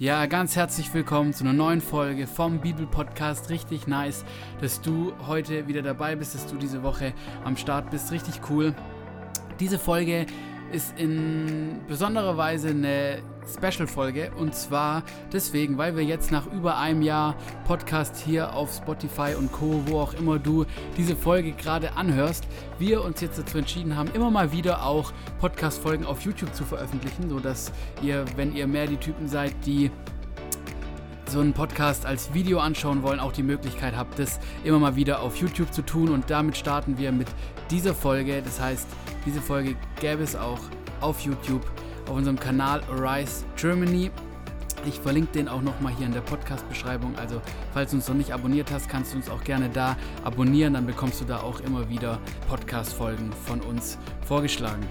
Ja, ganz herzlich willkommen zu einer neuen Folge vom Bibelpodcast. Richtig nice, dass du heute wieder dabei bist, dass du diese Woche am Start bist. Richtig cool. Diese Folge ist in besonderer Weise eine Special-Folge und zwar deswegen, weil wir jetzt nach über einem Jahr Podcast hier auf Spotify und Co., wo auch immer du diese Folge gerade anhörst, wir uns jetzt dazu entschieden haben, immer mal wieder auch Podcast-Folgen auf YouTube zu veröffentlichen, sodass ihr, wenn ihr mehr die Typen seid, die so einen Podcast als Video anschauen wollen, auch die Möglichkeit habt, das immer mal wieder auf YouTube zu tun. Und damit starten wir mit dieser Folge. Das heißt, diese Folge gäbe es auch auf YouTube auf unserem Kanal Arise Germany. Ich verlinke den auch nochmal hier in der Podcast-Beschreibung. Also, falls du uns noch nicht abonniert hast, kannst du uns auch gerne da abonnieren. Dann bekommst du da auch immer wieder Podcast-Folgen von uns vorgeschlagen.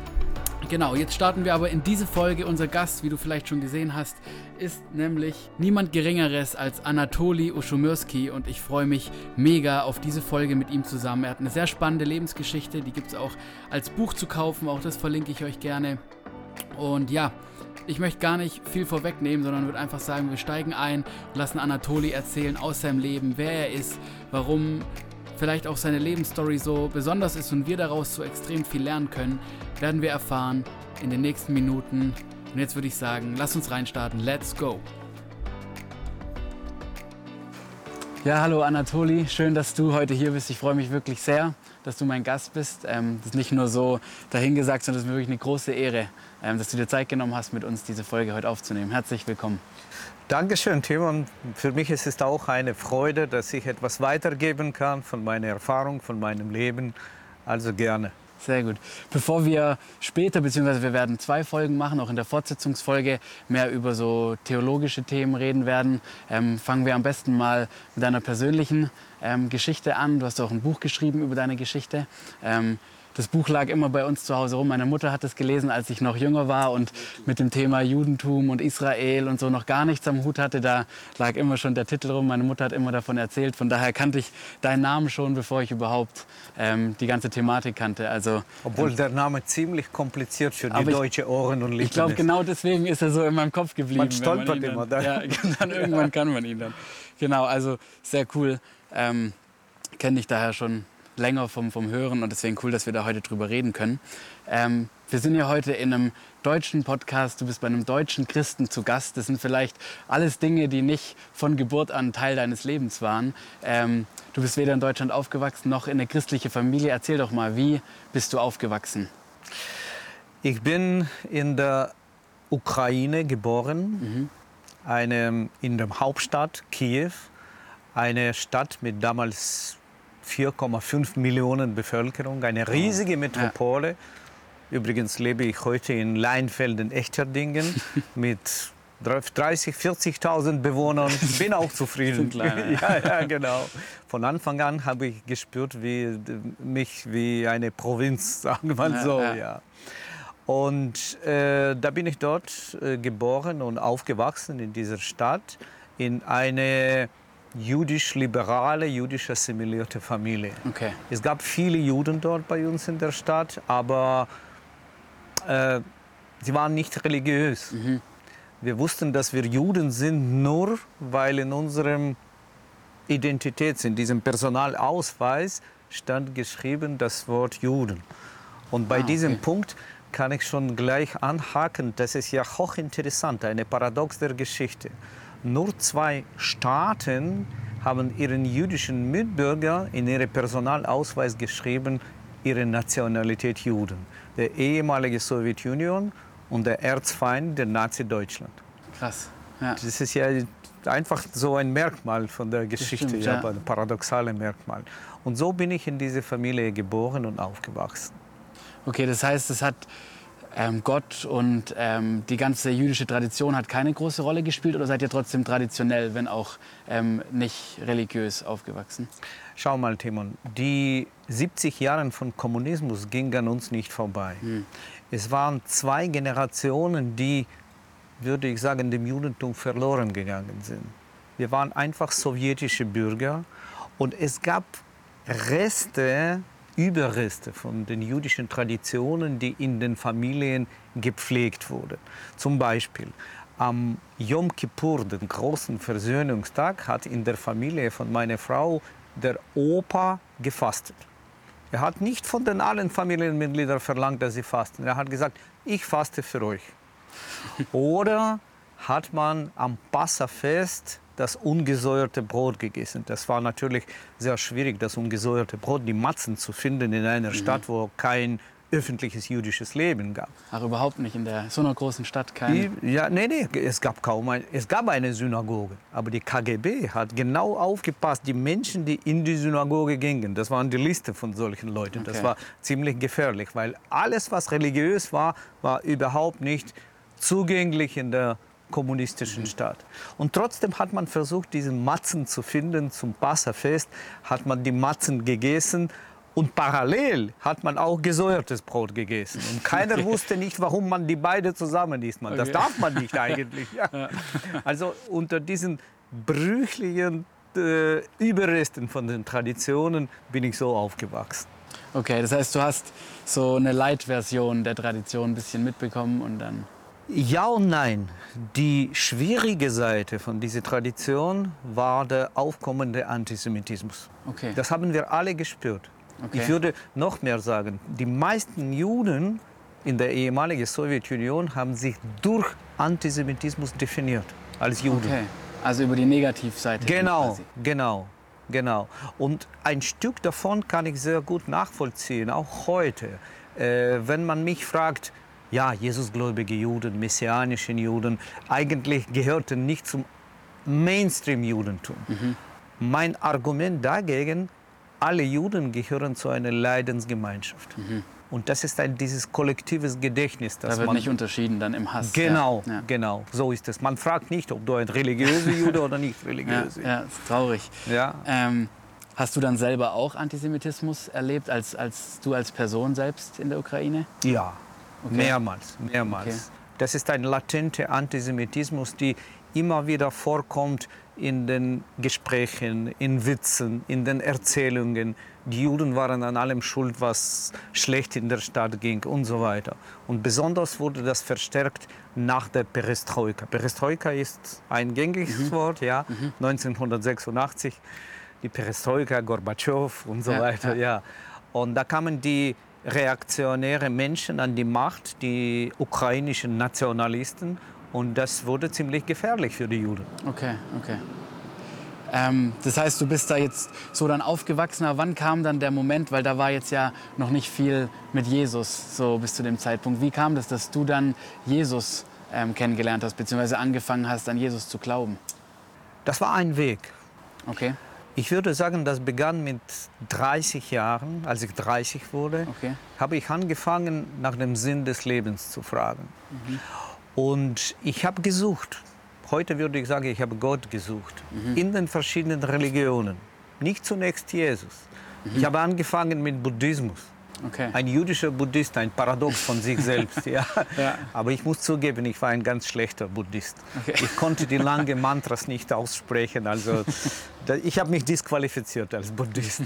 Genau, jetzt starten wir aber in diese Folge. Unser Gast, wie du vielleicht schon gesehen hast, ist nämlich niemand Geringeres als Anatoli Uschumirski und ich freue mich mega auf diese Folge mit ihm zusammen. Er hat eine sehr spannende Lebensgeschichte, die gibt es auch als Buch zu kaufen, auch das verlinke ich euch gerne. Und ja, ich möchte gar nicht viel vorwegnehmen, sondern würde einfach sagen, wir steigen ein und lassen Anatoli erzählen aus seinem Leben, wer er ist, warum vielleicht auch seine Lebensstory so besonders ist und wir daraus so extrem viel lernen können, werden wir erfahren in den nächsten Minuten. Und jetzt würde ich sagen, lass uns reinstarten. Let's go! Ja, hallo Anatoli, schön, dass du heute hier bist. Ich freue mich wirklich sehr, dass du mein Gast bist. Ähm, das ist nicht nur so dahingesagt, sondern es ist mir wirklich eine große Ehre, ähm, dass du dir Zeit genommen hast, mit uns diese Folge heute aufzunehmen. Herzlich willkommen. Dankeschön, Timon. Für mich ist es auch eine Freude, dass ich etwas weitergeben kann von meiner Erfahrung, von meinem Leben. Also gerne. Sehr gut. Bevor wir später, beziehungsweise wir werden zwei Folgen machen, auch in der Fortsetzungsfolge mehr über so theologische Themen reden werden, ähm, fangen wir am besten mal mit deiner persönlichen ähm, Geschichte an. Du hast auch ein Buch geschrieben über deine Geschichte. Ähm, das Buch lag immer bei uns zu Hause rum. Meine Mutter hat es gelesen, als ich noch jünger war und mit dem Thema Judentum und Israel und so noch gar nichts am Hut hatte. Da lag immer schon der Titel rum. Meine Mutter hat immer davon erzählt. Von daher kannte ich deinen Namen schon, bevor ich überhaupt ähm, die ganze Thematik kannte. Also, Obwohl ähm, der Name ziemlich kompliziert für die deutsche Ohren und Lippen Ich glaube, genau deswegen ist er so in meinem Kopf geblieben. Man stolpert man immer. Dann, ja, dann irgendwann kann man ihn dann. Genau, also sehr cool. Ähm, Kenne ich daher schon länger vom, vom Hören und deswegen cool, dass wir da heute drüber reden können. Ähm, wir sind ja heute in einem deutschen Podcast, du bist bei einem deutschen Christen zu Gast. Das sind vielleicht alles Dinge, die nicht von Geburt an Teil deines Lebens waren. Ähm, du bist weder in Deutschland aufgewachsen noch in eine christliche Familie. Erzähl doch mal, wie bist du aufgewachsen? Ich bin in der Ukraine geboren, mhm. eine, in der Hauptstadt Kiew, eine Stadt mit damals 4,5 Millionen Bevölkerung, eine riesige Metropole. Ja. Übrigens lebe ich heute in Leinfelden, Echterdingen mit 30, 40.000 Bewohnern. Bin auch zufrieden. Ja. ja, genau. Von Anfang an habe ich gespürt, wie mich wie eine Provinz, sagen wir mal so. Ja. ja. Und äh, da bin ich dort äh, geboren und aufgewachsen in dieser Stadt in eine jüdisch-liberale, jüdisch assimilierte Familie. Okay. Es gab viele Juden dort bei uns in der Stadt, aber äh, sie waren nicht religiös. Mhm. Wir wussten, dass wir Juden sind, nur weil in unserem Identitäts, in diesem Personalausweis stand geschrieben das Wort Juden. Und bei ah, okay. diesem Punkt kann ich schon gleich anhaken, das ist ja hochinteressant, eine Paradox der Geschichte nur zwei Staaten haben ihren jüdischen Mitbürger in ihren Personalausweis geschrieben, ihre Nationalität Juden. Der ehemalige Sowjetunion und der Erzfeind der Nazi-Deutschland. Krass. Ja. Das ist ja einfach so ein Merkmal von der Geschichte, stimmt, ja, ein paradoxales Merkmal. Und so bin ich in diese Familie geboren und aufgewachsen. Okay, das heißt, es hat ähm, Gott und ähm, die ganze jüdische Tradition hat keine große Rolle gespielt oder seid ihr trotzdem traditionell, wenn auch ähm, nicht religiös aufgewachsen? Schau mal, Timon, die 70 Jahre von Kommunismus gingen an uns nicht vorbei. Hm. Es waren zwei Generationen, die, würde ich sagen, dem Judentum verloren gegangen sind. Wir waren einfach sowjetische Bürger und es gab Reste Überreste von den jüdischen Traditionen, die in den Familien gepflegt wurden. Zum Beispiel am Yom Kippur, den großen Versöhnungstag, hat in der Familie von meiner Frau der Opa gefastet. Er hat nicht von den allen Familienmitgliedern verlangt, dass sie fasten. Er hat gesagt, ich faste für euch. Oder hat man am Passafest das ungesäuerte Brot gegessen. Das war natürlich sehr schwierig, das ungesäuerte Brot, die Matzen zu finden in einer Stadt, wo kein öffentliches jüdisches Leben gab. Ach, überhaupt nicht in der, so einer großen Stadt kein. Ja, nee, nee, es gab kaum ein, es gab eine Synagoge, aber die KGB hat genau aufgepasst, die Menschen, die in die Synagoge gingen, das waren die Liste von solchen Leuten. Das Okay. war ziemlich gefährlich, weil alles, was religiös war, war überhaupt nicht zugänglich in der kommunistischen Staat. Und trotzdem hat man versucht, diese Matzen zu finden zum Passafest, hat man die Matzen gegessen und parallel hat man auch gesäuertes Brot gegessen. Und keiner wusste nicht, warum man die beide zusammen isst. Man. Das Okay. darf man nicht eigentlich. Ja. Also unter diesen brüchlichen äh, Überresten von den Traditionen bin ich so aufgewachsen. Okay, das heißt, du hast so eine Light-Version der Tradition ein bisschen mitbekommen und dann. Ja und nein. Die schwierige Seite von dieser Tradition war der aufkommende Antisemitismus. Okay. Das haben wir alle gespürt. Okay. Ich würde noch mehr sagen, die meisten Juden in der ehemaligen Sowjetunion haben sich durch Antisemitismus definiert als Juden. Okay. Also über die Negativseite. Genau, genau, genau. Und ein Stück davon kann ich sehr gut nachvollziehen, auch heute. Äh, wenn man mich fragt, ja, Jesusgläubige Juden, messianische Juden, eigentlich gehörten nicht zum Mainstream-Judentum. Mein Argument dagegen, alle Juden gehören zu einer Leidensgemeinschaft. Und das ist ein, dieses kollektives Gedächtnis, das Da wird man nicht unterschieden dann im Hass. Genau, Ja. genau, so ist es. Man fragt nicht, ob du ein religiöser Jude oder nicht Ja, religiöser ja, ist traurig. ja. Ähm, hast du dann selber auch Antisemitismus erlebt, als, als du als Person selbst in der Ukraine? Ja, Okay. mehrmals, mehrmals. Okay. Das ist ein latenter Antisemitismus, die immer wieder vorkommt in den Gesprächen, in Witzen, in den Erzählungen. Die Juden waren an allem schuld, was schlecht in der Stadt ging und so weiter. Und besonders wurde das verstärkt nach der Perestroika. Perestroika ist ein gängiges Wort, ja, 1986. Die Perestroika, Gorbatschow und so Ja, weiter, ja. Und da kamen die reaktionäre Menschen an die Macht, die ukrainischen Nationalisten. Und das wurde ziemlich gefährlich für die Juden. Okay, okay. Ähm, das heißt, du bist da jetzt so dann aufgewachsen. Aber wann kam dann der Moment, weil da war jetzt ja noch nicht viel mit Jesus so bis zu dem Zeitpunkt. Wie kam das, dass du dann Jesus ähm, kennengelernt hast, beziehungsweise angefangen hast, an Jesus zu glauben? Das war ein Weg. Okay, Ich würde sagen, das begann mit 30 Jahren. Als ich 30 wurde, okay. habe ich angefangen, nach dem Sinn des Lebens zu fragen. Und ich habe gesucht. Heute würde ich sagen, ich habe Gott gesucht. In den verschiedenen Religionen. Nicht zunächst Jesus. Ich habe angefangen mit Buddhismus. Okay. Ein jüdischer Buddhist, ein Paradox von sich selbst. Ja. Ja. Aber ich muss zugeben, ich war ein ganz schlechter Buddhist. Okay. Ich konnte die langen Mantras nicht aussprechen. Also ich habe mich disqualifiziert als Buddhist.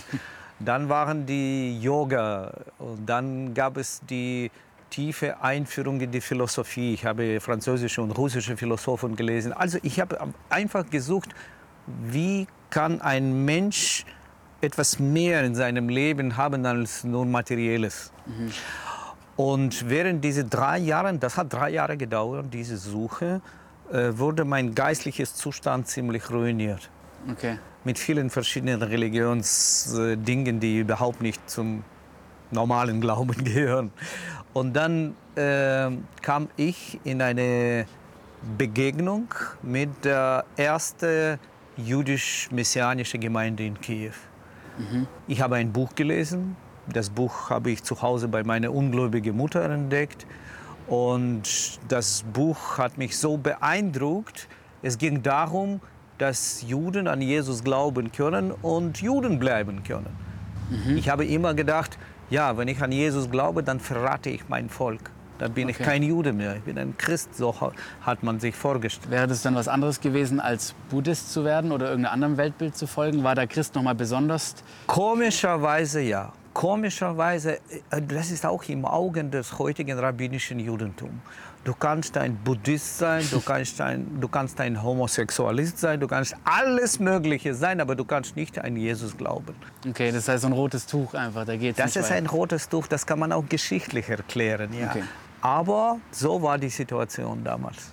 Dann waren die Yoga und dann gab es die tiefe Einführung in die Philosophie. Ich habe französische und russische Philosophen gelesen. Also ich habe einfach gesucht, wie kann ein Mensch etwas mehr in seinem Leben haben als nur materielles. Und während diese drei Jahre, das hat drei Jahre gedauert, diese Suche, äh, wurde mein geistliches Zustand ziemlich ruiniert. okay. Mit vielen verschiedenen Religionsdingen, die überhaupt nicht zum normalen Glauben gehören. Und dann äh, kam ich in eine Begegnung mit der ersten jüdisch-messianischen Gemeinde in Kiew. Ich habe ein Buch gelesen. Das Buch habe ich zu Hause bei meiner ungläubigen Mutter entdeckt. Und das Buch hat mich so beeindruckt. Es ging darum, dass Juden an Jesus glauben können und Juden bleiben können. Ich habe immer gedacht, ja, wenn ich an Jesus glaube, dann verrate ich mein Volk. Dann bin ich Okay. kein Jude mehr, ich bin ein Christ, so ha- hat man sich vorgestellt. Wäre das dann was anderes gewesen, als Buddhist zu werden oder irgendeinem anderen Weltbild zu folgen? War der Christ noch mal besonders? Komischerweise ja. Komischerweise, äh, das ist auch im Augen des heutigen rabbinischen Judentums. Du kannst ein Buddhist sein, du kannst ein, du kannst ein Homosexualist sein, du kannst alles Mögliche sein, aber du kannst nicht an Jesus glauben. Okay, das heißt so ein rotes Tuch einfach, da geht's Das nicht ist ein rotes Tuch, das kann man auch geschichtlich erklären. Ja. Okay. Aber so war die Situation damals.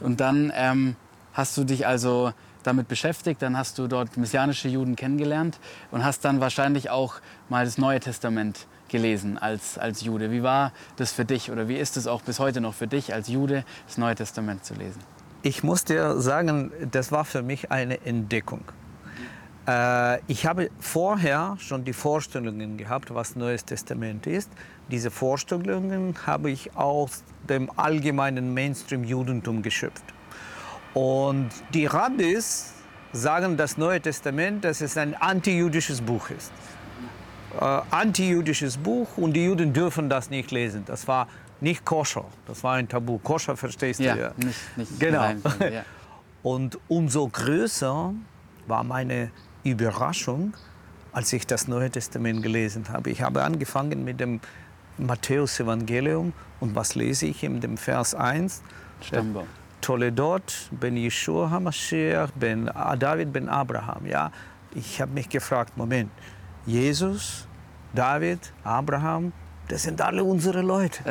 Und dann ähm, hast du dich also damit beschäftigt, dann hast du dort messianische Juden kennengelernt und hast dann wahrscheinlich auch mal das Neue Testament gelesen als, als Jude. Wie war das für dich oder wie ist es auch bis heute noch für dich als Jude, das Neue Testament zu lesen? Ich muss dir sagen, das war für mich eine Entdeckung. Äh, ich habe vorher schon die Vorstellungen gehabt, was Neues Testament ist. Diese Vorstellungen habe ich aus dem allgemeinen Mainstream-Judentum geschöpft. Und die Rabbis sagen, das Neue Testament, dass es ein antijüdisches Buch ist. Äh, antijüdisches Buch und die Juden dürfen das nicht lesen. Das war nicht koscher, das war ein Tabu. Koscher verstehst du ja. nicht, nicht Genau. rein, ja. Und umso größer war meine Überraschung, als ich das Neue Testament gelesen habe. Ich habe angefangen mit dem Matthäus-Evangelium und was lese ich in dem Vers 1? Stammbaum. Toledot, ben Yeshua HaMashiach, ben David, ben Abraham. Ja, ich habe mich gefragt, Moment, Jesus, David, Abraham, das sind alle unsere Leute.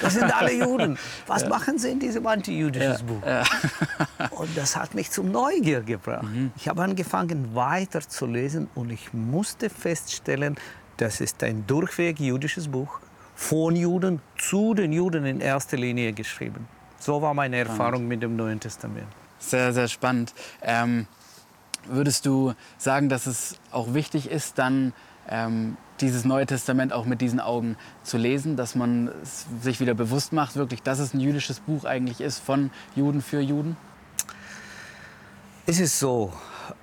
Das sind alle Juden. Was machen sie in diesem antijüdischen Buch? Und das hat mich zum Neugier gebracht. Ich habe angefangen weiter zu lesen und ich musste feststellen, das ist ein durchweg jüdisches Buch, von Juden zu den Juden in erster Linie geschrieben. So war meine Erfahrung mit dem Neuen Testament. Sehr, sehr spannend. Ähm, würdest du sagen, dass es auch wichtig ist, dann ähm, dieses Neue Testament auch mit diesen Augen zu lesen, dass man sich wieder bewusst macht, wirklich, dass es ein jüdisches Buch eigentlich ist von Juden für Juden? Es ist so,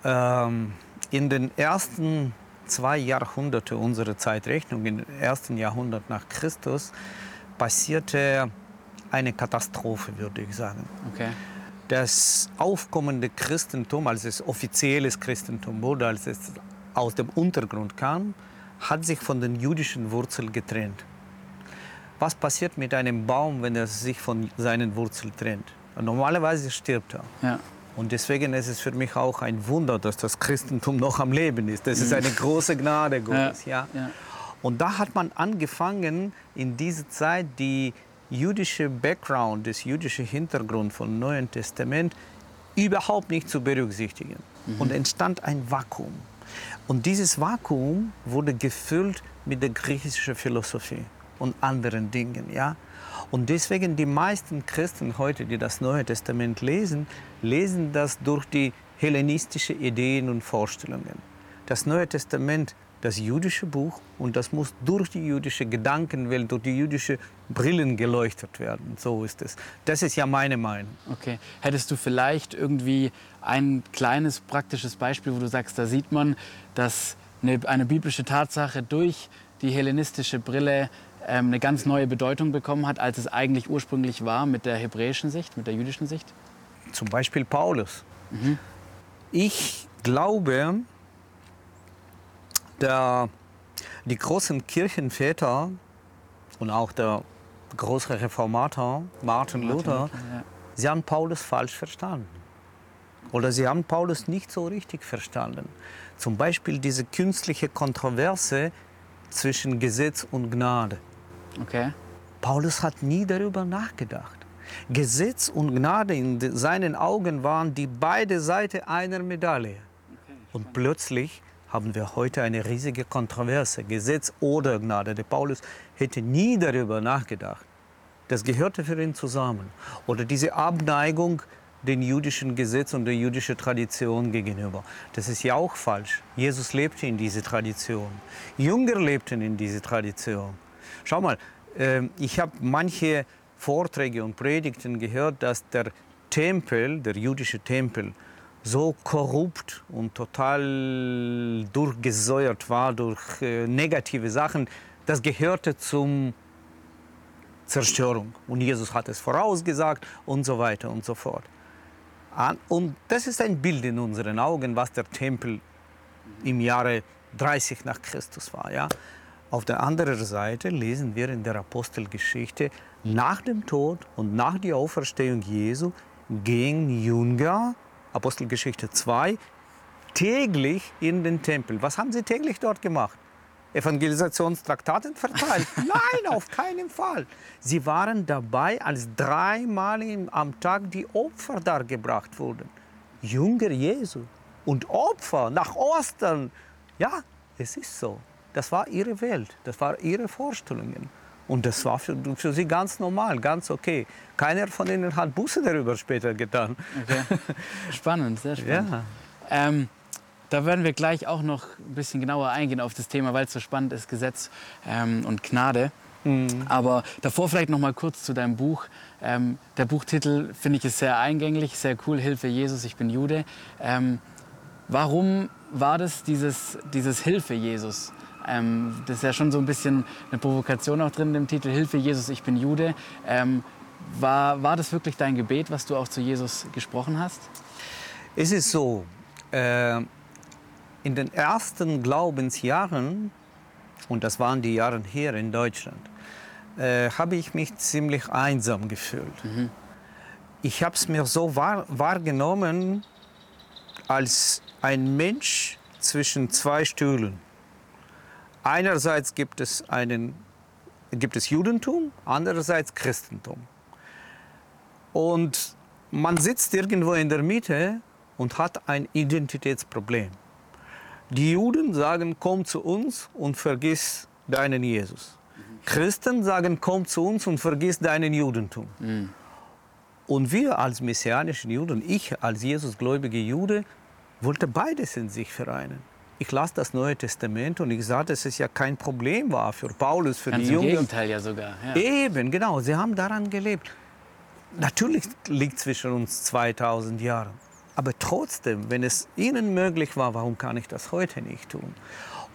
ähm, in den ersten zwei Jahrhunderten unserer Zeitrechnung, im ersten Jahrhundert nach Christus, passierte eine Katastrophe, würde ich sagen. Okay. Das aufkommende Christentum, als es offizielles Christentum wurde, als es aus dem Untergrund kam, hat sich von den jüdischen Wurzeln getrennt. Was passiert mit einem Baum, wenn er sich von seinen Wurzeln trennt? Normalerweise stirbt er. Ja. Und deswegen ist es für mich auch ein Wunder, dass das Christentum noch am Leben ist. Das ist eine große Gnade Gottes. Ja. ja. Und da hat man angefangen, in dieser Zeit die jüdische Background, das jüdische Hintergrund vom Neuen Testament überhaupt nicht zu berücksichtigen. Und entstand ein Vakuum. Und dieses Vakuum wurde gefüllt mit der griechischen Philosophie und anderen Dingen. Ja? Und deswegen die meisten Christen heute, die das Neue Testament lesen, lesen das durch die hellenistischen Ideen und Vorstellungen. Das Neue Testament, das jüdische Buch, und das muss durch die jüdische Gedankenwelt, durch die jüdische Brillen geleuchtet werden. So ist es. Das ist ja meine Meinung. Okay. Hättest du vielleicht irgendwie ein kleines praktisches Beispiel, wo du sagst, da sieht man, dass eine, eine biblische Tatsache durch die hellenistische Brille ähm, eine ganz neue Bedeutung bekommen hat, als es eigentlich ursprünglich war mit der hebräischen Sicht, mit der jüdischen Sicht? Zum Beispiel Paulus. Ich glaube, der, die großen Kirchenväter und auch der große Reformator Martin Luther, Ja. sie haben Paulus falsch verstanden. Oder sie haben Paulus nicht so richtig verstanden. Zum Beispiel diese künstliche Kontroverse zwischen Gesetz und Gnade. Okay. Paulus hat nie darüber nachgedacht. Gesetz und Gnade in seinen Augen waren die beide Seiten einer Medaille. Und plötzlich haben wir heute eine riesige Kontroverse, Gesetz oder Gnade. Der Paulus hätte nie darüber nachgedacht. Das gehörte für ihn zusammen. Oder diese Abneigung den jüdischen Gesetz und der jüdischen Tradition gegenüber. Das ist ja auch falsch. Jesus lebte in dieser Tradition. Jünger lebten in dieser Tradition. Schau mal, ähm, ich habe manche Vorträge und Predigten gehört, dass der Tempel, der jüdische Tempel, so korrupt und total durchgesäuert war durch äh, negative Sachen. Das gehörte zum Zerstörung. Und Jesus hat es vorausgesagt und so weiter und so fort. An- Und das ist ein Bild in unseren Augen, was der Tempel im Jahre 30 nach Christus war. Ja? Auf der anderen Seite lesen wir in der Apostelgeschichte nach dem Tod und nach der Auferstehung Jesu gingen Jünger, Apostelgeschichte 2, täglich in den Tempel. Was haben sie täglich dort gemacht? Evangelisationstraktaten verteilt? Nein, auf keinen Fall. Sie waren dabei, als dreimal am Tag die Opfer dargebracht wurden. Jünger Jesu und Opfer nach Ostern. Ja, es ist so. Das war ihre Welt, das waren ihre Vorstellungen. Und das war für, für sie ganz normal, ganz okay. Keiner von ihnen hat Buße darüber später getan. Okay. Spannend, sehr spannend. Ja. Ähm, da werden wir gleich auch noch ein bisschen genauer eingehen auf das Thema, weil es so spannend ist, Gesetz ähm, und Gnade. Mhm. Aber davor vielleicht noch mal kurz zu deinem Buch. Ähm, der Buchtitel finde ich ist sehr eingängig, sehr cool. Hilfe Jesus, ich bin Jude. Ähm, warum war das dieses, dieses Hilfe Jesus? Ähm, das ist ja schon so ein bisschen eine Provokation auch drin im Titel Hilfe Jesus, ich bin Jude. Ähm, war, war das wirklich dein Gebet, was du auch zu Jesus gesprochen hast? Es ist so, äh, in den ersten Glaubensjahren, und das waren die Jahre hier in Deutschland, äh, habe ich mich ziemlich einsam gefühlt. Mhm. Ich habe es mir so wahr, wahrgenommen als ein Mensch zwischen zwei Stühlen. Einerseits gibt es, einen, gibt es Judentum, andererseits Christentum. Und man sitzt irgendwo in der Mitte und hat ein Identitätsproblem. Die Juden sagen, komm zu uns und vergiss deinen Jesus. Christen sagen, komm zu uns und vergiss deinen Judentum. Mhm. Und wir als messianischen Juden, ich als Jesusgläubige Jude, wollte beides in sich vereinen ich las das Neue Testament und ich sah, dass es ja kein Problem war für Paulus, für Ganz die Jungen. Im Gegenteil ja sogar. Ja. Eben, genau. Sie haben daran gelebt. Natürlich liegt zwischen uns 2000 Jahre. Aber trotzdem, wenn es ihnen möglich war, warum kann ich das heute nicht tun?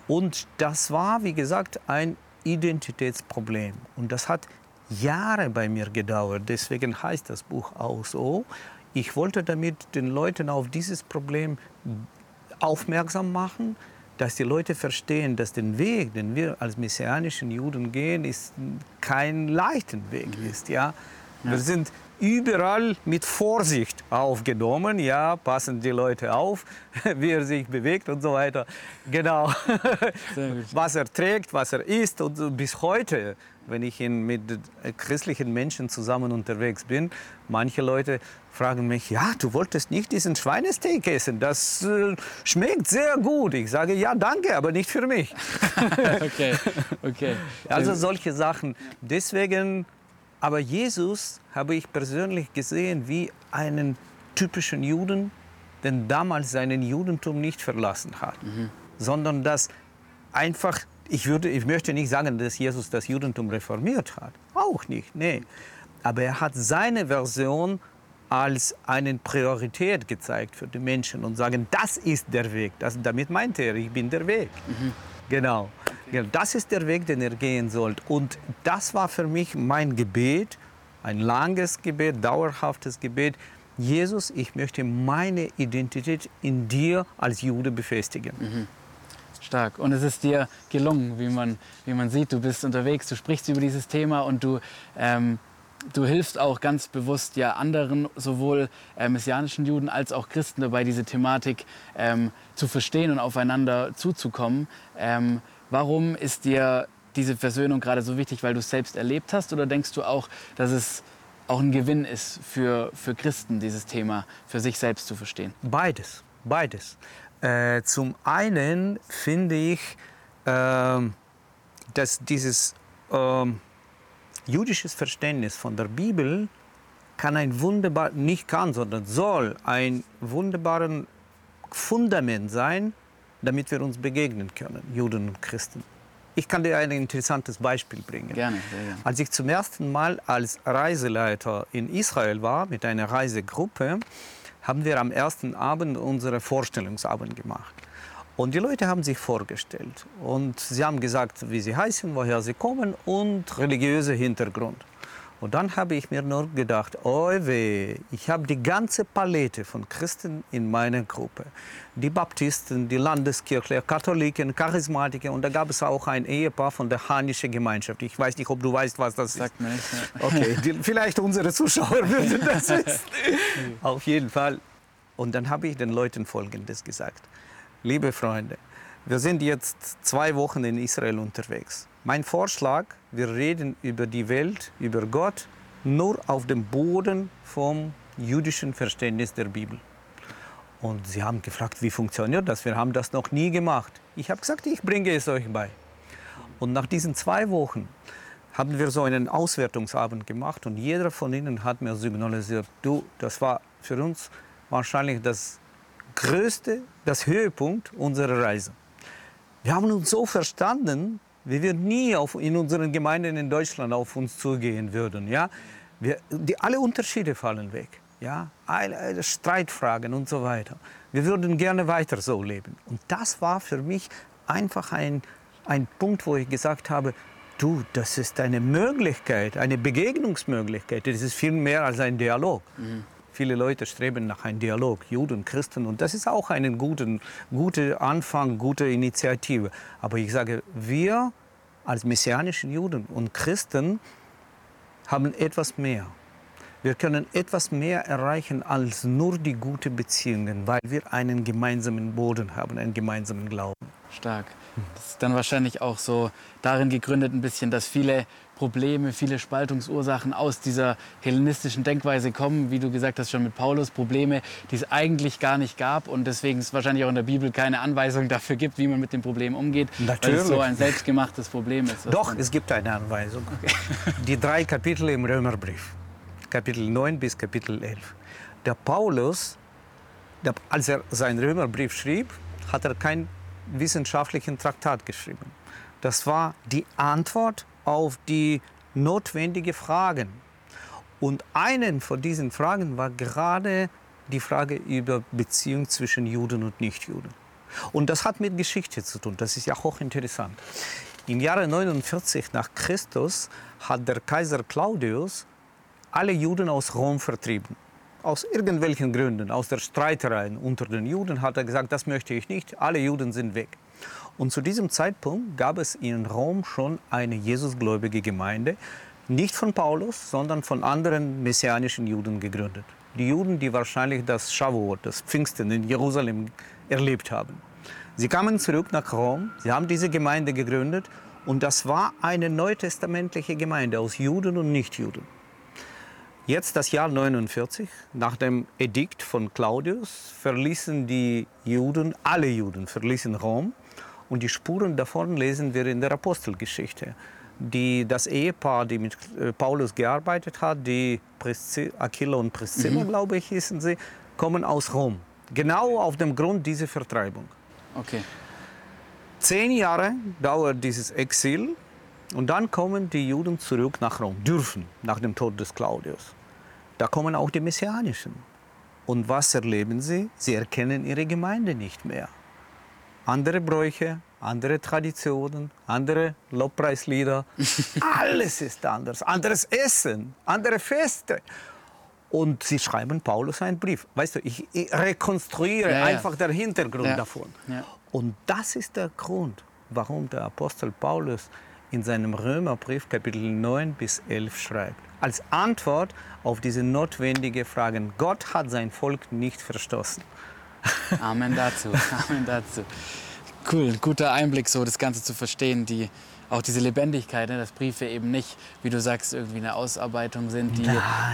Und das war, wie gesagt, ein Identitätsproblem. Und das hat Jahre bei mir gedauert. Deswegen heißt das Buch auch so. Ich wollte damit den Leuten auf dieses Problem aufmerksam machen, dass die Leute verstehen, dass der Weg, den wir als messianischen Juden gehen, ist kein leichter Weg ist. Ja? ja? Wir sind überall mit Vorsicht aufgenommen. Ja, passen die Leute auf, wie er sich bewegt und so weiter. Genau. was er trägt, was er isst und bis heute wenn ich mit christlichen Menschen zusammen unterwegs bin. Manche Leute fragen mich, ja, du wolltest nicht diesen Schweinesteak essen, das äh, schmeckt sehr gut. Ich sage, ja, danke, aber nicht für mich. okay, okay. Also solche Sachen. Deswegen, aber Jesus habe ich persönlich gesehen wie einen typischen Juden, der damals seinen Judentum nicht verlassen hat, mhm. sondern das einfach ich, würde, ich möchte nicht sagen, dass Jesus das Judentum reformiert hat. Auch nicht, nee. Aber er hat seine Version als eine Priorität gezeigt für die Menschen und sagen, das ist der Weg. Das, damit meinte er, ich bin der Weg. Mhm. Genau. Okay. Das ist der Weg, den er gehen sollte. Und das war für mich mein Gebet, ein langes Gebet, dauerhaftes Gebet. Jesus, ich möchte meine Identität in dir als Jude befestigen. Mhm. Stark. Und es ist dir gelungen, wie man, wie man sieht. Du bist unterwegs, du sprichst über dieses Thema und du, ähm, du hilfst auch ganz bewusst ja anderen, sowohl äh, messianischen Juden als auch Christen dabei, diese Thematik ähm, zu verstehen und aufeinander zuzukommen. Ähm, warum ist dir diese Versöhnung gerade so wichtig, weil du es selbst erlebt hast? Oder denkst du auch, dass es auch ein Gewinn ist für, für Christen, dieses Thema für sich selbst zu verstehen? Beides, beides. Äh, zum einen finde ich, äh, dass dieses äh, jüdisches Verständnis von der Bibel kann ein wunderbar, nicht kann, sondern soll ein wunderbares Fundament sein, damit wir uns begegnen können, Juden und Christen. Ich kann dir ein interessantes Beispiel bringen. Gerne, sehr gerne. Als ich zum ersten Mal als Reiseleiter in Israel war mit einer Reisegruppe, haben wir am ersten Abend unsere Vorstellungsabend gemacht. Und die Leute haben sich vorgestellt und sie haben gesagt, wie sie heißen, woher sie kommen und religiöser Hintergrund. Und dann habe ich mir nur gedacht, oh weh, ich habe die ganze Palette von Christen in meiner Gruppe. Die Baptisten, die Landeskirche, Katholiken, Charismatiker und da gab es auch ein Ehepaar von der Hanischen Gemeinschaft. Ich weiß nicht, ob du weißt, was das Sagt ist. mir nicht. Ja. Okay, die, vielleicht unsere Zuschauer würden das wissen. Auf jeden Fall. Und dann habe ich den Leuten Folgendes gesagt. Liebe Freunde, wir sind jetzt zwei Wochen in Israel unterwegs. Mein Vorschlag, wir reden über die Welt, über Gott, nur auf dem Boden vom jüdischen Verständnis der Bibel. Und sie haben gefragt, wie funktioniert das? Wir haben das noch nie gemacht. Ich habe gesagt, ich bringe es euch bei. Und nach diesen zwei Wochen haben wir so einen Auswertungsabend gemacht und jeder von ihnen hat mir signalisiert, du, das war für uns wahrscheinlich das größte, das Höhepunkt unserer Reise. Wir haben uns so verstanden, wie wir nie auf, in unseren Gemeinden in Deutschland auf uns zugehen würden. Ja? Wir, die, alle Unterschiede fallen weg. Ja? Alle, Streitfragen und so weiter. Wir würden gerne weiter so leben. Und das war für mich einfach ein, ein Punkt, wo ich gesagt habe, du, das ist eine Möglichkeit, eine Begegnungsmöglichkeit. Das ist viel mehr als ein Dialog. Viele Leute streben nach einem Dialog, Juden, Christen, und das ist auch ein guten, guter Anfang, gute Initiative. Aber ich sage, wir als messianische Juden und Christen haben etwas mehr. Wir können etwas mehr erreichen als nur die guten Beziehungen, weil wir einen gemeinsamen Boden haben, einen gemeinsamen Glauben. Stark. Das ist dann wahrscheinlich auch so darin gegründet ein bisschen, dass viele Probleme, viele Spaltungsursachen aus dieser hellenistischen Denkweise kommen, wie du gesagt hast schon mit Paulus, Probleme, die es eigentlich gar nicht gab und deswegen es wahrscheinlich auch in der Bibel keine Anweisung dafür gibt, wie man mit dem Problem umgeht, weil es Natürlich. so ein selbstgemachtes Problem ist. Doch, es gibt eine Anweisung. Die drei Kapitel im Römerbrief, Kapitel 9 bis Kapitel 11. Der Paulus, der, als er seinen Römerbrief schrieb, hat er keinen wissenschaftlichen Traktat geschrieben. Das war die Antwort auf die notwendigen Fragen. Und einen von diesen Fragen war gerade die Frage über Beziehung zwischen Juden und Nichtjuden. Und das hat mit Geschichte zu tun. Das ist ja hochinteressant. Im Jahre 49 nach Christus hat der Kaiser Claudius alle Juden aus Rom vertrieben. Aus irgendwelchen Gründen, aus der Streiterei unter den Juden hat er gesagt, das möchte ich nicht, alle Juden sind weg. Und zu diesem Zeitpunkt gab es in Rom schon eine Jesusgläubige Gemeinde, nicht von Paulus, sondern von anderen messianischen Juden gegründet. Die Juden, die wahrscheinlich das Shavuot, das Pfingsten in Jerusalem erlebt haben. Sie kamen zurück nach Rom, sie haben diese Gemeinde gegründet und das war eine neutestamentliche Gemeinde aus Juden und Nichtjuden. Jetzt das Jahr 49, nach dem Edikt von Claudius, verließen die Juden, alle Juden verließen Rom und die Spuren davon lesen wir in der Apostelgeschichte. Die, das Ehepaar, die mit äh, Paulus gearbeitet hat, die Prisci Aquila und Priscilla, glaube ich, hießen sie, kommen aus Rom. Genau auf dem Grund dieser Vertreibung. Okay. Zehn Jahre dauert dieses Exil und dann kommen die Juden zurück nach Rom, dürfen nach dem Tod des Claudius. Da kommen auch die Messianischen. Und was erleben sie? Sie erkennen ihre Gemeinde nicht mehr. Andere Bräuche, andere Traditionen, andere Lobpreislieder, alles ist anders. Anderes Essen, andere Feste. Und sie schreiben Paulus einen Brief. Weißt du, ich, ich rekonstruiere Ja, ja. einfach den Hintergrund Ja. davon. Und das ist der Grund, warum der Apostel Paulus in seinem Römerbrief Kapitel 9 bis 11 schreibt. Als Antwort auf diese notwendige Fragen. Gott hat sein Volk nicht verstoßen. Amen dazu. Amen dazu. Cool, guter Einblick, so das Ganze zu verstehen, die, auch diese Lebendigkeit, ne, dass Briefe eben nicht, wie du sagst, irgendwie eine Ausarbeitung sind, die,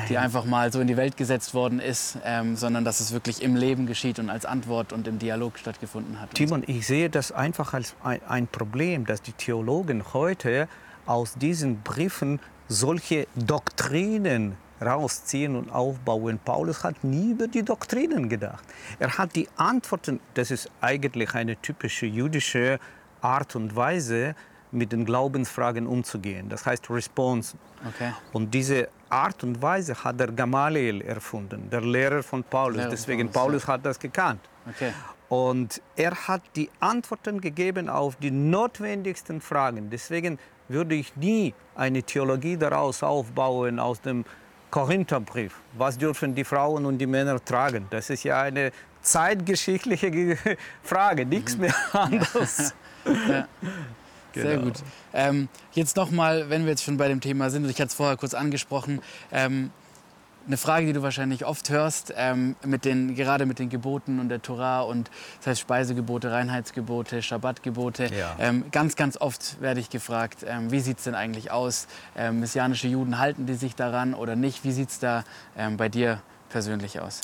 die einfach mal so in die Welt gesetzt worden ist, ähm, sondern dass es wirklich im Leben geschieht und als Antwort und im Dialog stattgefunden hat. Timon, ich sehe das einfach als ein, ein Problem, dass die Theologen heute aus diesen Briefen solche Doktrinen rausziehen und aufbauen. Paulus hat nie über die Doktrinen gedacht. Er hat die Antworten, das ist eigentlich eine typische jüdische Art und Weise, mit den Glaubensfragen umzugehen. Das heißt Response. Okay. Und diese Art und Weise hat der Gamaliel erfunden, der Lehrer von Paulus. Lehrer von Deswegen Paulus, Paulus hat das gekannt. Okay. Und er hat die Antworten gegeben auf die notwendigsten Fragen. Deswegen würde ich nie eine Theologie daraus aufbauen aus dem Korintherbrief. Was dürfen die Frauen und die Männer tragen? Das ist ja eine zeitgeschichtliche Ge- Frage, nichts mehr anderes. Sehr Genau. gut. Ähm, jetzt nochmal, wenn wir jetzt schon bei dem Thema sind, und ich hatte es vorher kurz angesprochen, ähm, eine Frage, die du wahrscheinlich oft hörst, ähm, mit den, gerade mit den Geboten und der Torah und das heißt Speisegebote, Reinheitsgebote, Schabbatgebote. Ja. Ähm, ganz, ganz oft werde ich gefragt, ähm, wie sieht es denn eigentlich aus? Ähm, messianische Juden, halten die sich daran oder nicht? Wie sieht es da ähm, bei dir persönlich aus?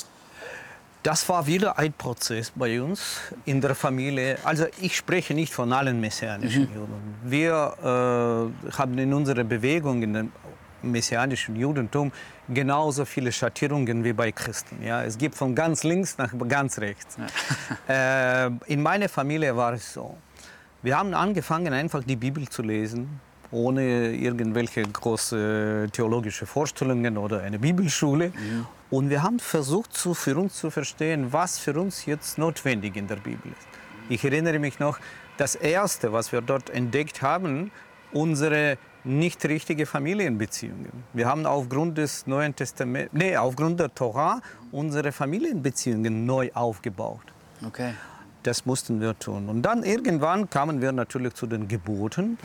Das war wieder ein Prozess bei uns in der Familie. Also ich spreche nicht von allen messianischen Juden. Wir äh, haben in unserer Bewegung, in dem messianischen Judentum, genauso viele Schattierungen wie bei Christen. Ja? Es gibt von ganz links nach ganz rechts. äh, in meiner Familie war es so. Wir haben angefangen, einfach die Bibel zu lesen, ohne irgendwelche große theologische Vorstellungen oder eine Bibelschule. Und wir haben versucht, zu, für uns zu verstehen, was für uns jetzt notwendig in der Bibel ist. Ich erinnere mich noch, das Erste, was wir dort entdeckt haben, unsere nicht richtige Familienbeziehungen. Wir haben aufgrund des Neuen Testaments, nee, aufgrund der Torah unsere Familienbeziehungen neu aufgebaut. Okay. Das mussten wir tun. Und dann irgendwann kamen wir natürlich zu den Geboten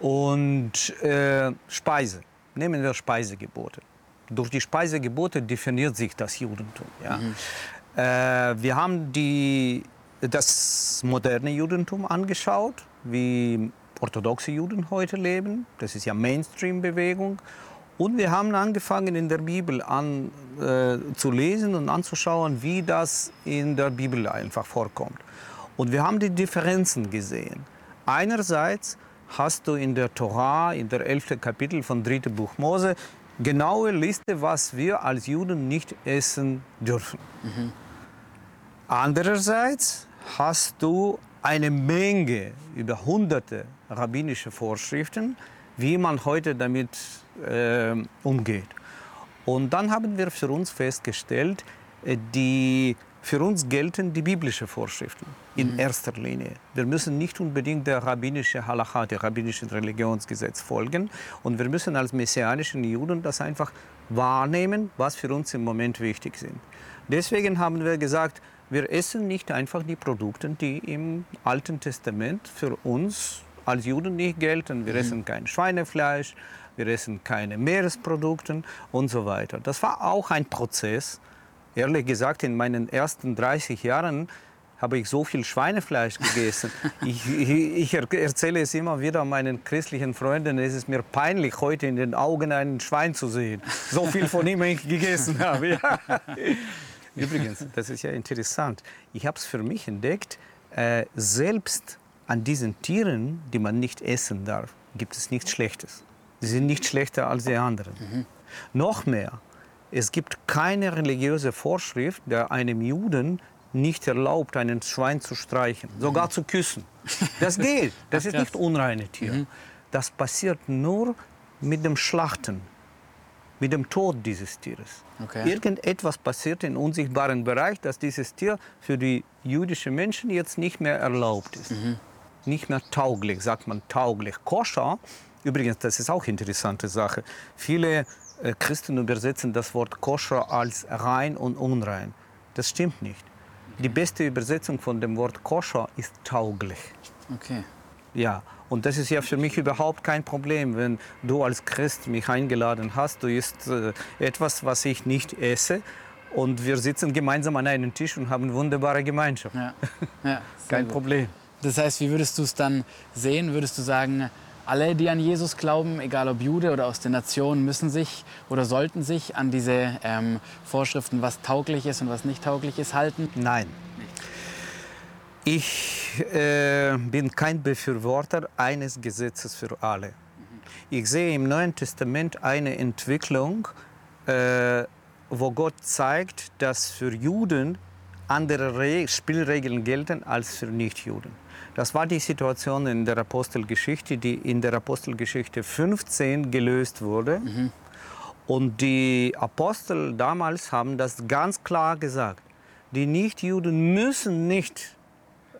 und äh, Speise. Nehmen wir Speisegebote. Durch die Speisegebote definiert sich das Judentum. Ja. Äh, wir haben die, das moderne Judentum angeschaut, wie orthodoxe Juden heute leben. Das ist ja Mainstream-Bewegung. Und wir haben angefangen in der Bibel an, äh, zu lesen und anzuschauen, wie das in der Bibel einfach vorkommt. Und wir haben die Differenzen gesehen. Einerseits hast du in der Torah, in der 11. Kapitel von 3. Buch Mose, genaue Liste, was wir als Juden nicht essen dürfen. Andererseits hast du eine Menge, über hunderte rabbinische Vorschriften, wie man heute damit äh, umgeht. Und dann haben wir für uns festgestellt, äh, die für uns gelten die biblischen Vorschriften in erster Linie. Wir müssen nicht unbedingt der rabbinischen Halacha, der rabbinischen Religionsgesetz folgen. Und wir müssen als messianischen Juden das einfach wahrnehmen, was für uns im Moment wichtig sind. Deswegen haben wir gesagt, wir essen nicht einfach die Produkte, die im Alten Testament für uns als Juden nicht gelten. Wir essen kein Schweinefleisch, wir essen keine Meeresprodukte und so weiter. Das war auch ein Prozess. Ehrlich gesagt, in meinen ersten 30 Jahren habe ich so viel Schweinefleisch gegessen. ich, ich, ich er- erzähle es immer wieder meinen christlichen Freunden. Es ist mir peinlich, heute in den Augen ein Schwein zu sehen. So viel von ihm ich gegessen habe. Ja. Übrigens, das ist ja interessant. Ich habe es für mich entdeckt, äh, selbst an diesen Tieren, die man nicht essen darf, gibt es nichts Schlechtes. Sie sind nicht schlechter als die anderen. Noch mehr, es gibt keine religiöse Vorschrift, der einem Juden nicht erlaubt, einen Schwein zu streichen, sogar zu küssen. Das geht. Das ist nicht unreine Tier. Das passiert nur mit dem Schlachten, mit dem Tod dieses Tieres. Okay. Irgendetwas passiert im unsichtbaren Bereich, dass dieses Tier für die jüdischen Menschen jetzt nicht mehr erlaubt ist. Nicht mehr tauglich, sagt man tauglich. Koscher, übrigens, das ist auch eine interessante Sache. Viele Christen übersetzen das Wort koscher als rein und unrein. Das stimmt nicht. Die beste Übersetzung von dem Wort koscher ist tauglich. Okay. Ja, und das ist ja für mich überhaupt kein Problem, wenn du als Christ mich eingeladen hast. Du isst äh, etwas, was ich nicht esse. Und wir sitzen gemeinsam an einem Tisch und haben wunderbare Gemeinschaft. Ja. ja Kein gut. Problem. Das heißt, wie würdest du es dann sehen? Würdest du sagen, alle, die an Jesus glauben, egal ob Jude oder aus den Nationen, müssen sich oder sollten sich an diese ähm, Vorschriften, was tauglich ist und was nicht tauglich ist, halten? Nein. Ich äh, bin kein Befürworter eines Gesetzes für alle. Ich sehe im Neuen Testament eine Entwicklung, äh, wo Gott zeigt, dass für Juden andere Re Spielregeln gelten als für Nichtjuden. Das war die Situation in der Apostelgeschichte, die in der Apostelgeschichte 15 gelöst wurde. Und die Apostel damals haben das ganz klar gesagt. Die Nichtjuden müssen nicht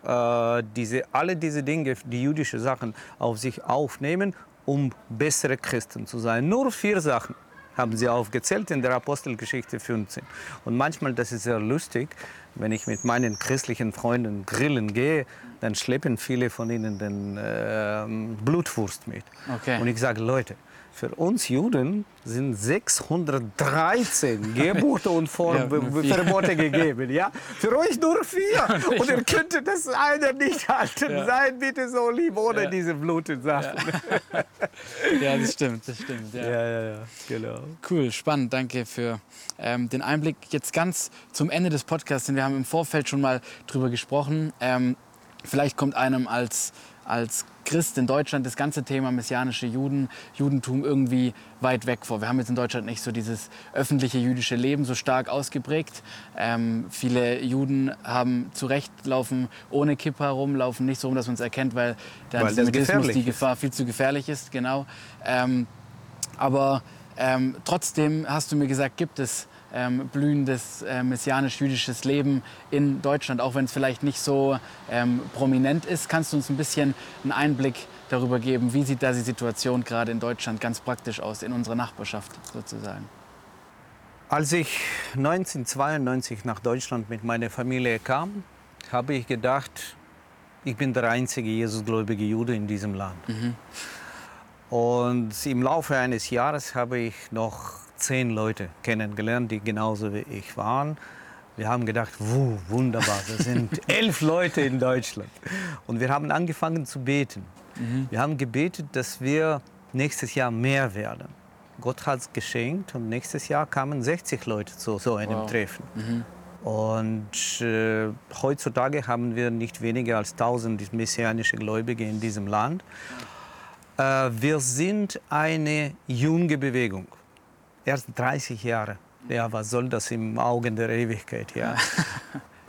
äh, diese, alle diese Dinge, die jüdische Sachen, auf sich aufnehmen, um bessere Christen zu sein. Nur vier Sachen haben sie aufgezählt in der Apostelgeschichte 15. Und manchmal, das ist sehr lustig, wenn ich mit meinen christlichen Freunden grillen gehe, dann schleppen viele von ihnen den äh, Blutwurst mit. Okay. Und ich sage, Leute, für uns Juden sind 613 Gebote und Vor Ja. Verbote gegeben. Ja? Für euch nur vier. Und ihr könntet das eine nicht halten. Ja. Seid bitte so lieb ohne Ja. diese Blutsachen. Ja, das stimmt, das stimmt. Ja. Ja, ja, ja, genau. Cool, spannend. Danke für ähm, den Einblick. Jetzt ganz zum Ende des Podcasts, denn wir haben im Vorfeld schon mal drüber gesprochen. Ähm, vielleicht kommt einem als, als Christ in Deutschland das ganze Thema messianische Juden, Judentum irgendwie weit weg vor. Wir haben jetzt in Deutschland nicht so dieses öffentliche jüdische Leben so stark ausgeprägt. Ähm, viele Juden haben zu Recht laufen ohne Kippa rum, laufen nicht so rum, dass man es erkennt, weil der Weil Antisemitismus die ist. Gefahr viel zu gefährlich ist. Genau. Ähm, aber ähm, trotzdem hast du mir gesagt, gibt es ähm, blühendes äh, messianisch-jüdisches Leben in Deutschland, auch wenn es vielleicht nicht so ähm, prominent ist. Kannst du uns ein bisschen einen Einblick darüber geben, wie sieht da die Situation gerade in Deutschland ganz praktisch aus, in unserer Nachbarschaft sozusagen? Als ich 1992 nach Deutschland mit meiner Familie kam, habe ich gedacht, ich bin der einzige Jesusgläubige Jude in diesem Land. Und im Laufe eines Jahres habe ich noch zehn Leute kennengelernt, die genauso wie ich waren. Wir haben gedacht, wuh, wunderbar, das sind elf Leute in Deutschland. Und wir haben angefangen zu beten. Wir haben gebetet, dass wir nächstes Jahr mehr werden. Gott hat es geschenkt und nächstes Jahr kamen 60 Leute zu so einem Wow. Treffen. Und äh, heutzutage haben wir nicht weniger als 1000 messianische Gläubige in diesem Land. Äh, wir sind eine junge Bewegung. Erst 30 Jahre. Ja, was soll das im Augen der Ewigkeit? Ja.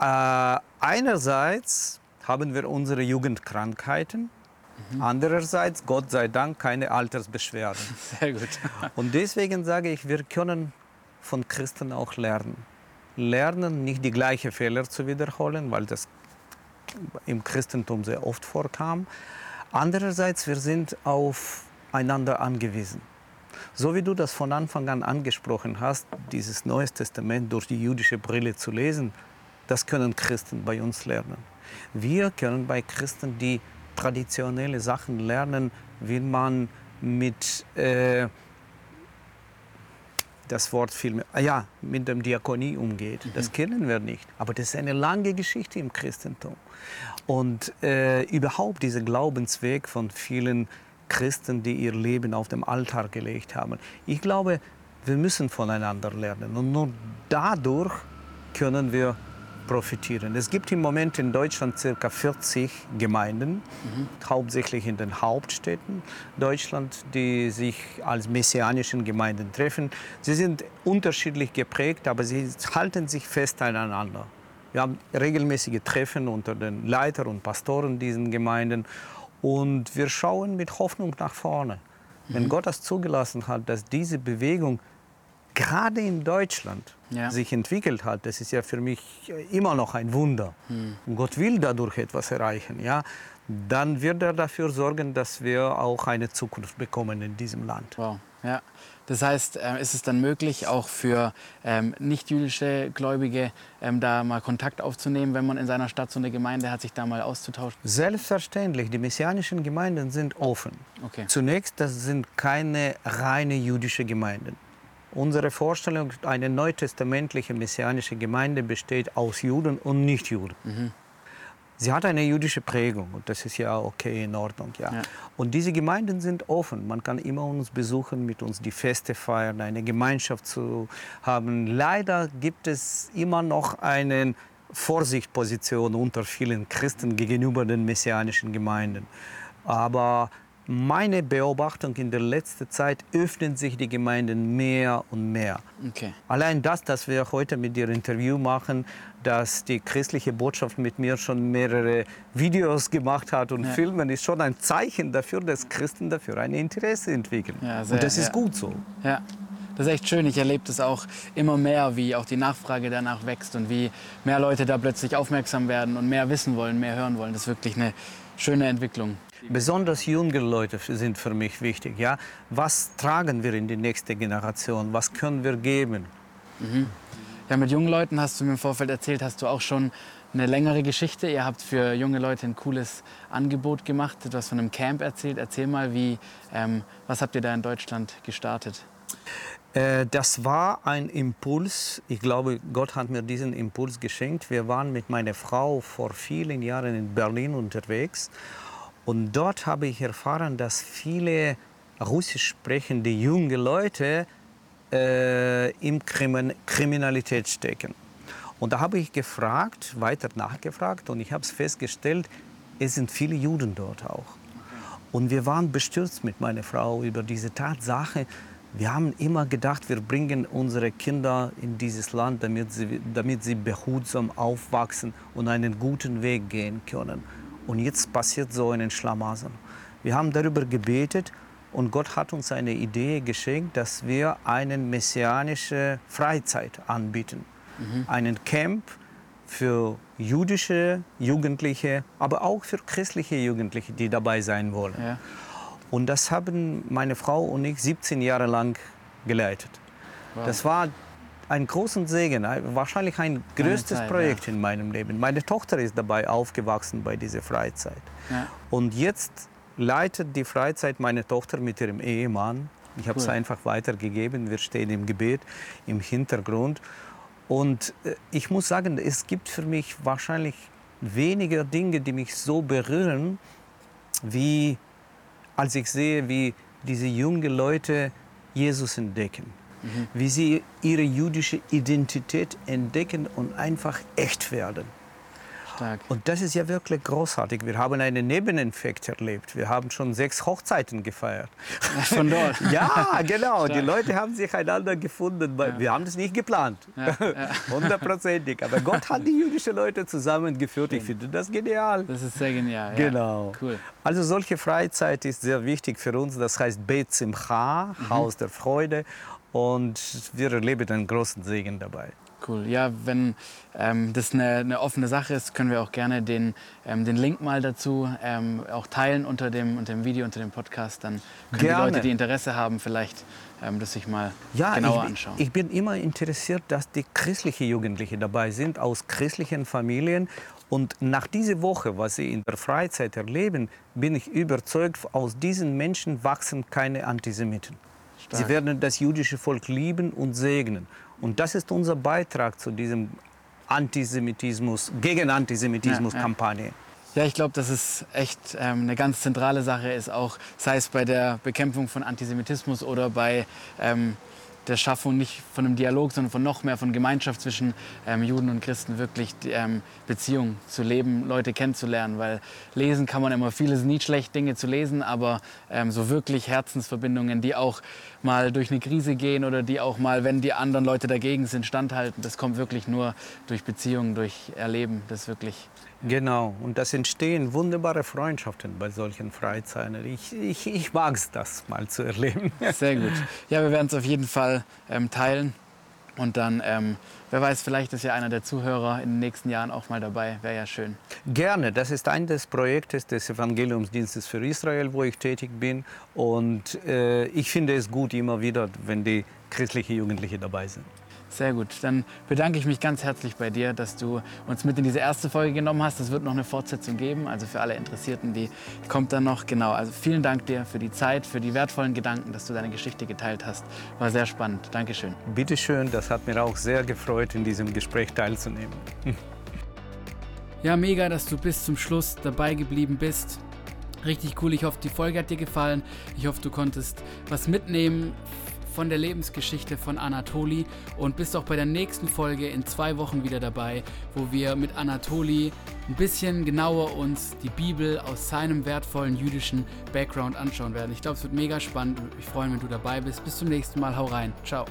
äh, einerseits haben wir unsere Jugendkrankheiten. Andererseits, Gott sei Dank, keine Altersbeschwerden. Sehr gut. Und deswegen sage ich, wir können von Christen auch lernen. Lernen, nicht die gleichen Fehler zu wiederholen, weil das im Christentum sehr oft vorkam. Andererseits, wir sind aufeinander angewiesen. So wie du das von Anfang an angesprochen hast, dieses Neues Testament durch die jüdische Brille zu lesen, das können Christen bei uns lernen. Wir können bei Christen die traditionelle Sachen lernen, wie man mit äh, das Wort viel ah ja, mit dem Diakonie umgeht. Das kennen wir nicht. Aber das ist eine lange Geschichte im Christentum. Und äh, überhaupt dieser Glaubensweg von vielen Christen, die ihr Leben auf dem Altar gelegt haben. Ich glaube, wir müssen voneinander lernen. Und nur dadurch können wir profitieren. Es gibt im Moment in Deutschland ca. 40 Gemeinden, hauptsächlich in den Hauptstädten Deutschland, die sich als messianischen Gemeinden treffen. Sie sind unterschiedlich geprägt, aber sie halten sich fest aneinander. Wir haben regelmäßige Treffen unter den Leitern und Pastoren diesen Gemeinden und wir schauen mit Hoffnung nach vorne. Wenn Gott das zugelassen hat, dass diese Bewegung gerade in Deutschland Ja. sich entwickelt hat, das ist ja für mich immer noch ein Wunder. Und Gott will dadurch etwas erreichen, ja, dann wird er dafür sorgen, dass wir auch eine Zukunft bekommen in diesem Land. Wow. Ja. Das heißt, äh, ist es dann möglich, auch für ähm, nicht-jüdische Gläubige ähm, da mal Kontakt aufzunehmen, wenn man in seiner Stadt so eine Gemeinde hat, sich da mal auszutauschen? Selbstverständlich, die messianischen Gemeinden sind offen. Okay. Zunächst, das sind keine reine jüdische Gemeinden. Unsere Vorstellung, eine neutestamentliche messianische Gemeinde besteht aus Juden und Nichtjuden. Sie hat eine jüdische Prägung und das ist ja okay, in Ordnung. Ja. Ja. Und diese Gemeinden sind offen. Man kann immer uns besuchen, mit uns die Feste feiern, eine Gemeinschaft zu haben. Leider gibt es immer noch eine Vorsichtposition unter vielen Christen gegenüber den messianischen Gemeinden. Aber meine Beobachtung in der letzten Zeit öffnen sich die Gemeinden mehr und mehr. Okay. Allein das, dass wir heute mit dir Interview machen, dass die christliche Botschaft mit mir schon mehrere Videos gemacht hat und Ja. Filmen, ist schon ein Zeichen dafür, dass Christen dafür ein Interesse entwickeln. Ja, sehr, und das ist ja. gut so. Ja, Das ist echt schön. Ich erlebe das auch immer mehr, wie auch die Nachfrage danach wächst und wie mehr Leute da plötzlich aufmerksam werden und mehr wissen wollen, mehr hören wollen. Das ist wirklich eine schöne Entwicklung. Besonders junge Leute sind für mich wichtig. Ja? Was tragen wir in die nächste Generation? Was können wir geben? Mhm. Ja, mit jungen Leuten hast du mir im Vorfeld erzählt, hast du auch schon eine längere Geschichte. Ihr habt für junge Leute ein cooles Angebot gemacht. Hast von einem Camp erzählt. Erzähl mal, wie, ähm, was habt ihr da in Deutschland gestartet? Äh, das war ein Impuls. Ich glaube, Gott hat mir diesen Impuls geschenkt. Wir waren mit meiner Frau vor vielen Jahren in Berlin unterwegs. Und dort habe ich erfahren, dass viele russisch sprechende junge Leute äh, in Krimin Kriminalität stecken. Und da habe ich gefragt, weiter nachgefragt und ich habe es festgestellt, es sind viele Juden dort auch. Und wir waren bestürzt mit meiner Frau über diese Tatsache. Wir haben immer gedacht, wir bringen unsere Kinder in dieses Land, damit sie, damit sie behutsam aufwachsen und einen guten Weg gehen können. Und jetzt passiert so ein Schlamassel. Wir haben darüber gebetet und Gott hat uns eine Idee geschenkt, dass wir eine messianische Freizeit anbieten. Mhm. Einen Camp für jüdische Jugendliche, aber auch für christliche Jugendliche, die dabei sein wollen. Ja. Und das haben meine Frau und ich 17 Jahre lang geleitet. Wow. Das war ein großen Segen, wahrscheinlich ein größtes Zeit, Projekt ja. in meinem Leben. Meine Tochter ist dabei aufgewachsen bei dieser Freizeit. Ja. Und jetzt leitet die Freizeit meine Tochter mit ihrem Ehemann. Ich habe es einfach weitergegeben. Wir stehen im Gebet im Hintergrund. Und äh, ich muss sagen, es gibt für mich wahrscheinlich weniger Dinge, die mich so berühren, wie als ich sehe, wie diese jungen Leute Jesus entdecken. Mhm. Wie sie ihre jüdische Identität entdecken und einfach echt werden. Stark. Und das ist ja wirklich großartig. Wir haben einen Nebeneffekt erlebt. Wir haben schon sechs Hochzeiten gefeiert. Von dort? ja, genau. Stark. Die Leute haben sich einander gefunden. Ja. Wir haben das nicht geplant. Hundertprozentig. Aber Gott hat die jüdischen Leute zusammengeführt. Ich finde das genial. Das ist sehr genial. Genau. Cool. Also solche Freizeit ist sehr wichtig für uns. Das heißt Bet Simcha, mhm. Haus der Freude. Und wir erleben einen großen Segen dabei. Cool. Ja, wenn ähm, das eine, eine, offene Sache ist, können wir auch gerne den, ähm, den Link mal dazu ähm, auch teilen unter dem, unter dem Video, unter dem Podcast. Dann können gerne. die Leute, die Interesse haben, vielleicht ähm, das sich mal ja, genauer ich, anschauen. Ich bin immer interessiert, dass die christlichen Jugendlichen dabei sind, aus christlichen Familien. Und nach dieser Woche, was sie in der Freizeit erleben, bin ich überzeugt, aus diesen Menschen wachsen keine Antisemiten. Stark. Sie werden das jüdische Volk lieben und segnen. Und das ist unser Beitrag zu diesem Antisemitismus, gegen Antisemitismus-Kampagne. Ja, ja. Ja, ich glaube, dass es echt ähm, eine ganz zentrale Sache ist, auch sei es bei der Bekämpfung von Antisemitismus oder bei ähm, der Schaffung nicht von einem Dialog, sondern von noch mehr von Gemeinschaft zwischen ähm, Juden und Christen, wirklich ähm, Beziehungen zu leben, Leute kennenzulernen. Weil lesen kann man immer, vieles nie schlecht, Dinge zu lesen, aber ähm, so wirklich Herzensverbindungen, die auch mal durch eine Krise gehen oder die auch mal, wenn die anderen Leute dagegen sind, standhalten, das kommt wirklich nur durch Beziehungen, durch Erleben. Das wirklich Genau, und das entstehen wunderbare Freundschaften bei solchen Freizeiten. Ich, ich, ich mag es, das mal zu erleben. Sehr gut. Ja, wir werden es auf jeden Fall ähm, teilen. Und dann, ähm, wer weiß, vielleicht ist ja einer der Zuhörer in den nächsten Jahren auch mal dabei. Wäre ja schön. Gerne. Das ist ein des Projektes des Evangeliumsdienstes für Israel, wo ich tätig bin. Und äh, ich finde es gut immer wieder, wenn die christlichen Jugendlichen dabei sind. Sehr gut. Dann bedanke ich mich ganz herzlich bei dir, dass du uns mit in diese erste Folge genommen hast. Es wird noch eine Fortsetzung geben, also für alle Interessierten, die kommt dann noch. Genau, also vielen Dank dir für die Zeit, für die wertvollen Gedanken, dass du deine Geschichte geteilt hast. War sehr spannend. Dankeschön. Bitteschön, das hat mir auch sehr gefreut, in diesem Gespräch teilzunehmen. Ja, mega, dass du bis zum Schluss dabei geblieben bist. Richtig cool. Ich hoffe, die Folge hat dir gefallen. Ich hoffe, du konntest was mitnehmen von der Lebensgeschichte von Anatoli und bist auch bei der nächsten Folge in zwei Wochen wieder dabei, wo wir mit Anatoli ein bisschen genauer uns die Bibel aus seinem wertvollen jüdischen Background anschauen werden. Ich glaube, es wird mega spannend ich freue mich, wenn du dabei bist. Bis zum nächsten Mal. Hau rein. Ciao.